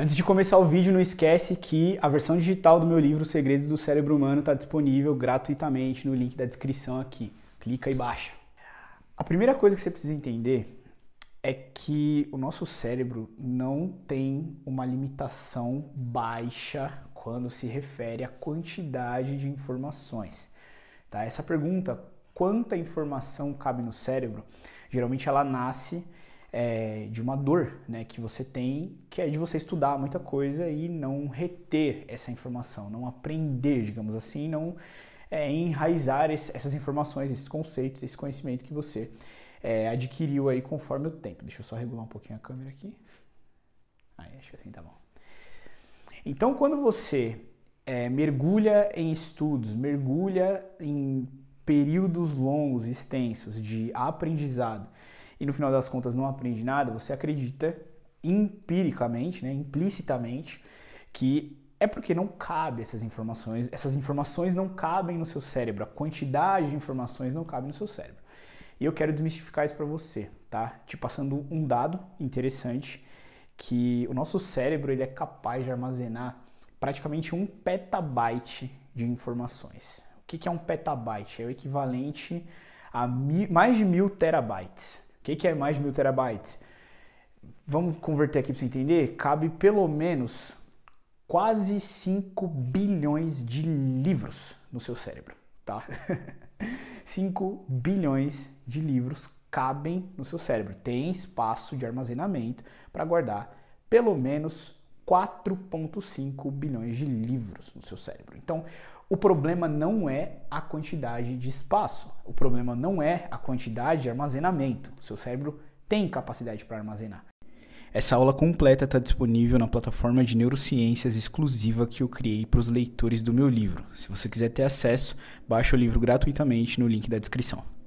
Antes de começar o vídeo, não esquece que a versão digital do meu livro Segredos do Cérebro Humano está disponível gratuitamente no link da descrição aqui. Clica e baixa. A primeira coisa que você precisa entender é que o nosso cérebro não tem uma limitação baixa quando se refere à quantidade de informações. Tá? Essa pergunta, quanta informação cabe no cérebro, geralmente ela nasce é, de uma dor né, que você tem, que é de você estudar muita coisa e não reter essa informação, não aprender, digamos assim, não é, enraizar esse, essas informações, esses conceitos, esse conhecimento que você é, adquiriu aí conforme o tempo. Deixa eu só regular um pouquinho a câmera aqui. Aí, acho que assim tá bom. Então, quando você é, mergulha em estudos, mergulha em períodos longos, extensos de aprendizado, e no final das contas não aprende nada, você acredita empiricamente, né, implicitamente, que é porque não cabe essas informações, essas informações não cabem no seu cérebro, a quantidade de informações não cabe no seu cérebro. E eu quero desmistificar isso para você, tá? Te passando um dado interessante que o nosso cérebro ele é capaz de armazenar praticamente um petabyte de informações. O que é um petabyte? É o equivalente a mais de mil terabytes que, que é mais de mil terabytes? Vamos converter aqui para você entender? Cabe pelo menos quase 5 bilhões de livros no seu cérebro, tá? 5 bilhões de livros cabem no seu cérebro. Tem espaço de armazenamento para guardar pelo menos 4,5 bilhões de livros no seu cérebro. Então, o problema não é a quantidade de espaço, o problema não é a quantidade de armazenamento. O seu cérebro tem capacidade para armazenar. Essa aula completa está disponível na plataforma de neurociências exclusiva que eu criei para os leitores do meu livro. Se você quiser ter acesso, baixe o livro gratuitamente no link da descrição.